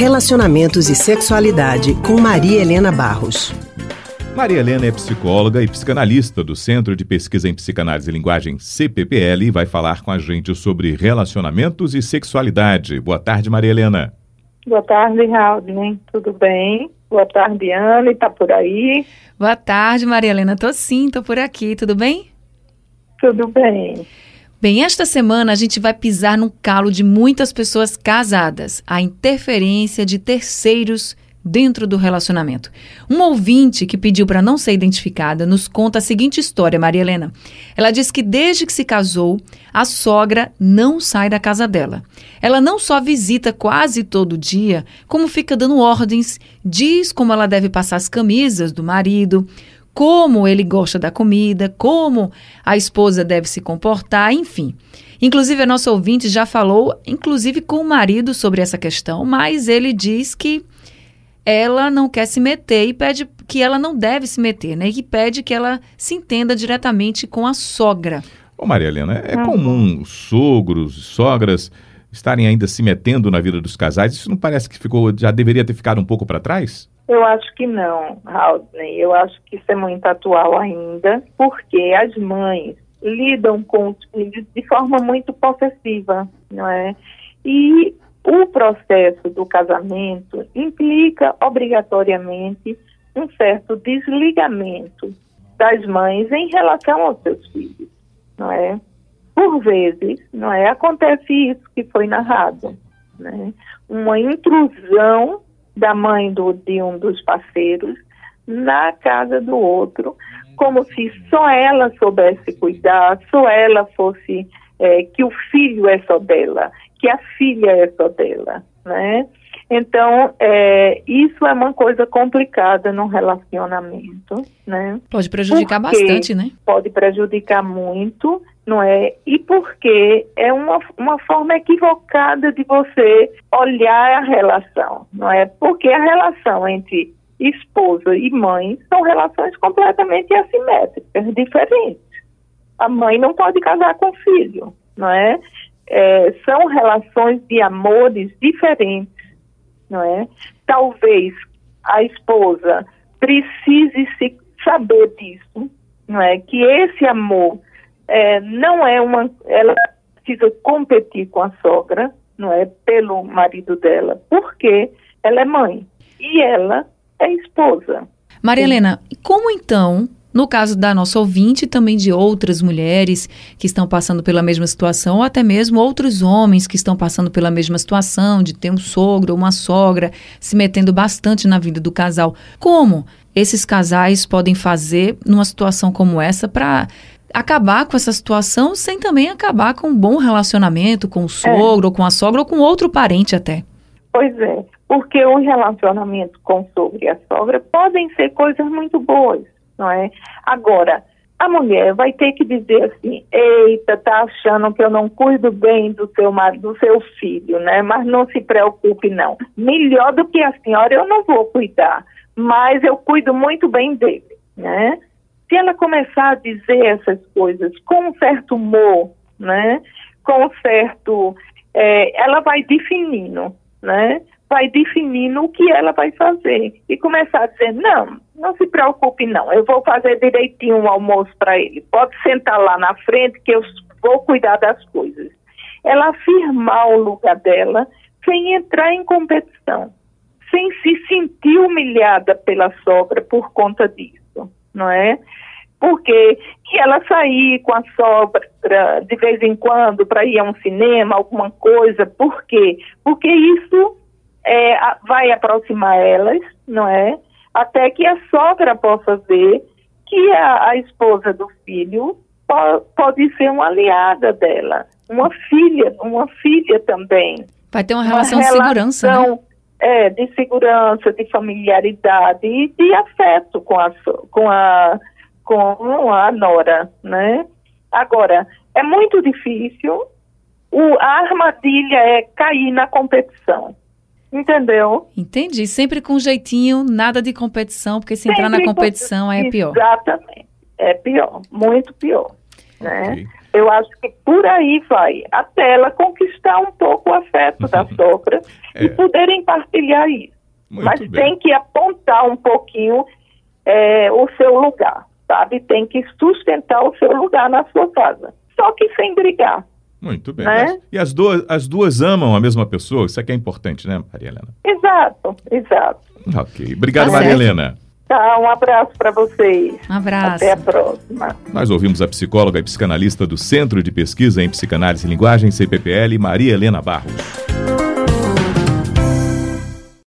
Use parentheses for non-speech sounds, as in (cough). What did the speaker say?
Relacionamentos e Sexualidade, com Maria Helena Barros. Maria Helena é psicóloga e psicanalista do Centro de Pesquisa em Psicanálise e Linguagem CPPL e vai falar com a gente sobre relacionamentos e sexualidade. Boa tarde, Maria Helena. Boa tarde, Raul. Tudo bem? Boa tarde, Ana. Está por aí? Boa tarde, Maria Helena. Tô sim, tô por aqui. Tudo bem? Tudo bem. Bem, esta semana a gente vai pisar no calo de muitas pessoas casadas, a interferência de terceiros dentro do relacionamento. Um ouvinte que pediu para não ser identificada nos conta a seguinte história, Maria Helena. Ela diz que desde que se casou, a sogra não sai da casa dela. Ela não só visita quase todo dia, como fica dando ordens, diz como ela deve passar as camisas do marido, como ele gosta da comida, como a esposa deve se comportar, enfim. Inclusive, a nossa ouvinte já falou, inclusive com o marido, sobre essa questão, mas ele diz que ela não quer se meter e pede que ela não deve se meter, né? E que pede que ela se entenda diretamente com a sogra. Ô Maria Helena, é uhum. comum sogros e sogras estarem ainda se metendo na vida dos casais? Isso não parece que ficou, já deveria ter ficado um pouco para trás? Eu acho que não, Haldney. Eu acho que isso é muito atual ainda, porque as mães lidam com os filhos de forma muito possessiva, não é? E o processo do casamento implica obrigatoriamente um certo desligamento das mães em relação aos seus filhos, não é? Por vezes, não é? Acontece isso que foi narrado, né? Uma intrusão da mãe do, de um dos parceiros na casa do outro, como se só ela soubesse cuidar, só ela fosse, é, que o filho é só dela, que a filha é só dela, né? Então, é, isso é uma coisa complicada no relacionamento, né? Pode prejudicar porque bastante, né? Pode prejudicar muito, não é? E porque é uma, uma forma equivocada de você olhar a relação, não é? Porque a relação entre esposa e mãe são relações completamente assimétricas, diferentes. A mãe não pode casar com o filho, não é? é são relações de amores diferentes não é? Talvez a esposa precise se saber disso, não é? Que esse amor é, não é uma, ela precisa competir com a sogra, não é? Pelo marido dela, porque ela é mãe e ela é esposa. Maria Helena, como então no caso da nossa ouvinte, também de outras mulheres que estão passando pela mesma situação, ou até mesmo outros homens que estão passando pela mesma situação, de ter um sogro ou uma sogra se metendo bastante na vida do casal. Como esses casais podem fazer numa situação como essa para acabar com essa situação sem também acabar com um bom relacionamento com o sogro, é. ou com a sogra, ou com outro parente até? Pois é, porque o relacionamento com o sogro e a sogra podem ser coisas muito boas não é? Agora, a mulher vai ter que dizer assim, eita, tá achando que eu não cuido bem do seu do seu filho, né? Mas não se preocupe não. Melhor do que a senhora eu não vou cuidar, mas eu cuido muito bem dele, né? Ela começar a dizer essas coisas com um certo humor, né? Com um certo, é, ela vai definindo, né? vai definindo o que ela vai fazer e começar a dizer não, não se preocupe não, eu vou fazer direitinho o um almoço para ele. Pode sentar lá na frente que eu vou cuidar das coisas. Ela afirmar o lugar dela sem entrar em competição, sem se sentir humilhada pela sogra por conta disso, não é? Porque que ela sair com a sogra de vez em quando para ir a um cinema, alguma coisa, por quê? Porque isso é, vai aproximar elas, não é? Até que a sogra possa ver que a, a esposa do filho po, pode ser uma aliada dela, uma filha, uma filha também. Vai ter uma relação, uma relação de segurança, né? É, de segurança, de familiaridade e de afeto com a, com a, com a nora, né? Agora, é muito difícil, o, a armadilha é cair na competição. Entendeu? Entendi. Sempre com jeitinho, nada de competição, porque se Sempre entrar na competição com... é pior. Exatamente. É pior, muito pior. Né? Okay. Eu acho que por aí vai, até ela conquistar um pouco o afeto da (laughs) sogra É. e poderem partilhar isso. Muito Mas bem. tem que apontar um pouquinho é, o seu lugar, sabe? Tem que sustentar o seu lugar na sua casa. Só que sem brigar. Muito bem. Né? E as duas, as duas amam a mesma pessoa? Isso aqui é importante, né, Maria Helena? Exato, exato. Ok. Obrigado, Tá Maria certo. Helena. Tá, um abraço para vocês. Um abraço. Até a próxima. Nós ouvimos a psicóloga e psicanalista do Centro de Pesquisa em Psicanálise e Linguagem, CPPL, Maria Helena Barros.